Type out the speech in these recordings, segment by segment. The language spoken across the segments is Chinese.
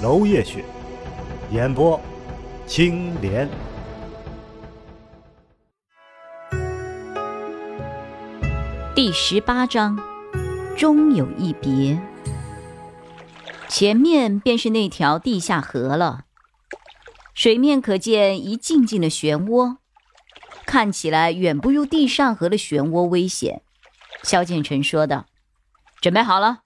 娄烨雪，演播青莲。第十八章，终有一别。前面便是那条地下河了，水面可见一静静的漩涡，看起来远不如地上河的漩涡危险。萧建成说道：“准备好了。”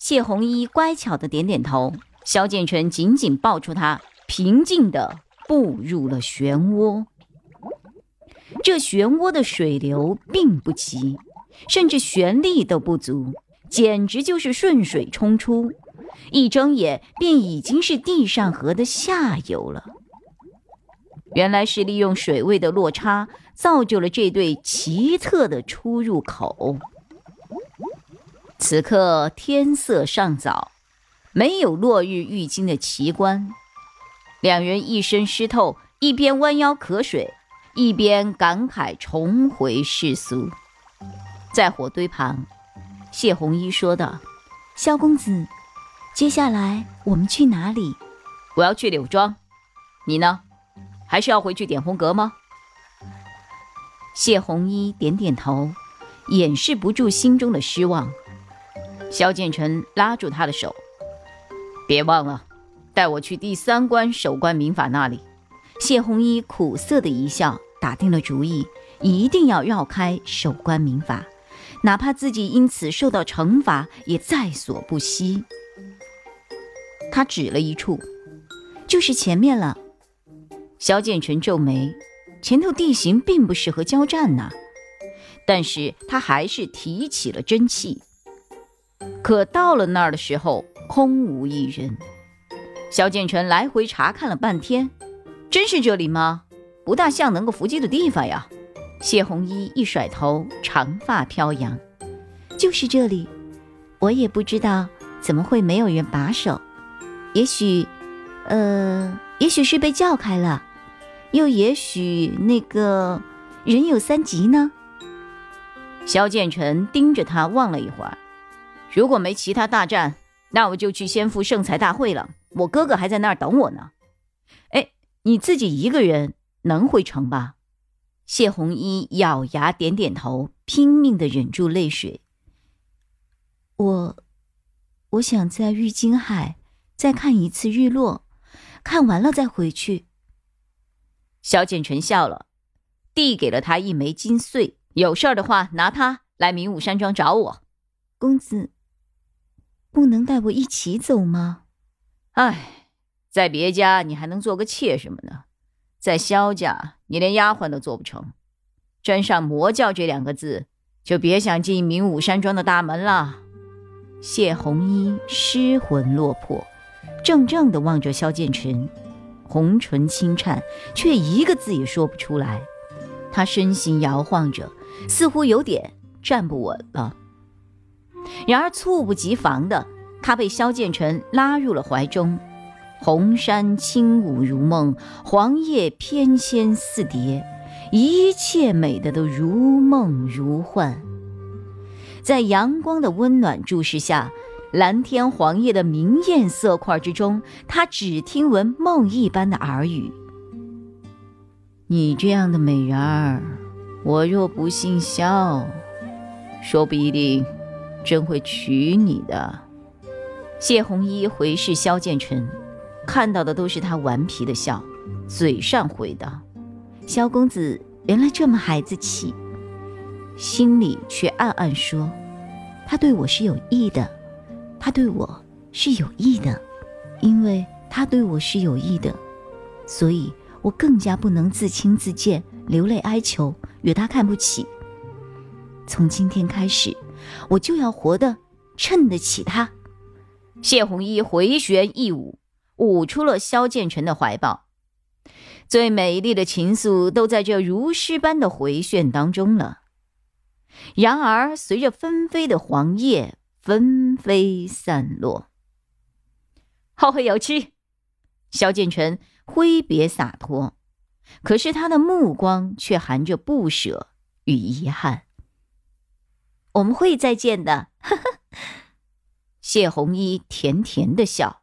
谢红衣乖巧的点点头。萧建成紧紧抱住他，平静地步入了漩涡。这漩涡的水流并不急，甚至旋力都不足，简直就是顺水冲出。一睁眼，便已经是地上河的下游了。原来是利用水位的落差，造就了这对奇特的出入口。此刻天色尚早，没有落日浴金的奇观。两人一身湿透，一边弯腰渴水，一边感慨重回世俗。在火堆旁，谢红衣说道：“萧公子，接下来我们去哪里？我要去柳庄，你呢？还是要回去点红阁吗？”谢红衣点点头，掩饰不住心中的失望。萧建成拉住他的手，别忘了，带我去第三关守关民法那里。谢红衣苦涩的一笑，打定了主意，一定要绕开守关民法，哪怕自己因此受到惩罚，也在所不惜。他指了一处，就是前面了。萧建成皱眉，前头地形并不适合交战呐，但是他还是提起了真气。可到了那儿的时候，空无一人。萧剑尘来回查看了半天，真是这里吗？不大像能够伏击的地方呀。谢红衣一甩头，长发飘扬，就是这里。我也不知道怎么会没有人把守，也许，呃，也许是被叫开了，又也许那个人有三急呢。萧建成盯着他望了一会儿。如果没其他大战，那我就去先赴圣才大会了。我哥哥还在那儿等我呢。哎，你自己一个人能回城吧？谢红衣咬牙点点头，拼命的忍住泪水。我，我想在玉京海再看一次日落，看完了再回去。萧建成笑了，递给了他一枚金穗。有事儿的话，拿它来明武山庄找我，公子。不能带我一起走吗？唉，在别家你还能做个妾什么呢？在萧家你连丫鬟都做不成，沾上魔教这两个字，就别想进明武山庄的大门了。谢红衣失魂落魄，怔怔的望着萧剑尘，红唇轻颤，却一个字也说不出来。他身形摇晃着，似乎有点站不稳了。然而猝不及防的，他被萧剑尘拉入了怀中。红山轻舞如梦，黄叶翩跹似蝶，一切美的都如梦如幻。在阳光的温暖注视下，蓝天黄叶的明艳色块之中，他只听闻梦一般的耳语：“你这样的美人儿，我若不姓萧，说不一定。”真会娶你的，谢红衣回视萧剑尘，看到的都是他顽皮的笑，嘴上回道：“萧公子原来这么孩子气。”心里却暗暗说：“他对我是有意的，他对我是有意的，因为他对我是有意的，所以我更加不能自轻自贱，流泪哀求，惹他看不起。从今天开始。”我就要活得衬得起他。谢红衣回旋一舞，舞出了萧剑尘的怀抱。最美丽的情愫都在这如诗般的回旋当中了。然而，随着纷飞的黄叶纷飞散落，后会有期。萧剑尘挥别洒脱，可是他的目光却含着不舍与遗憾。我们会再见的，呵呵。谢红衣甜甜的笑，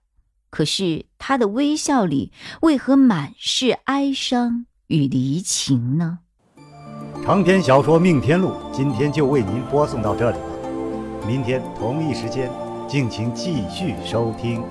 可是她的微笑里为何满是哀伤与离情呢？长篇小说《命天录》今天就为您播送到这里了，明天同一时间，敬请继续收听。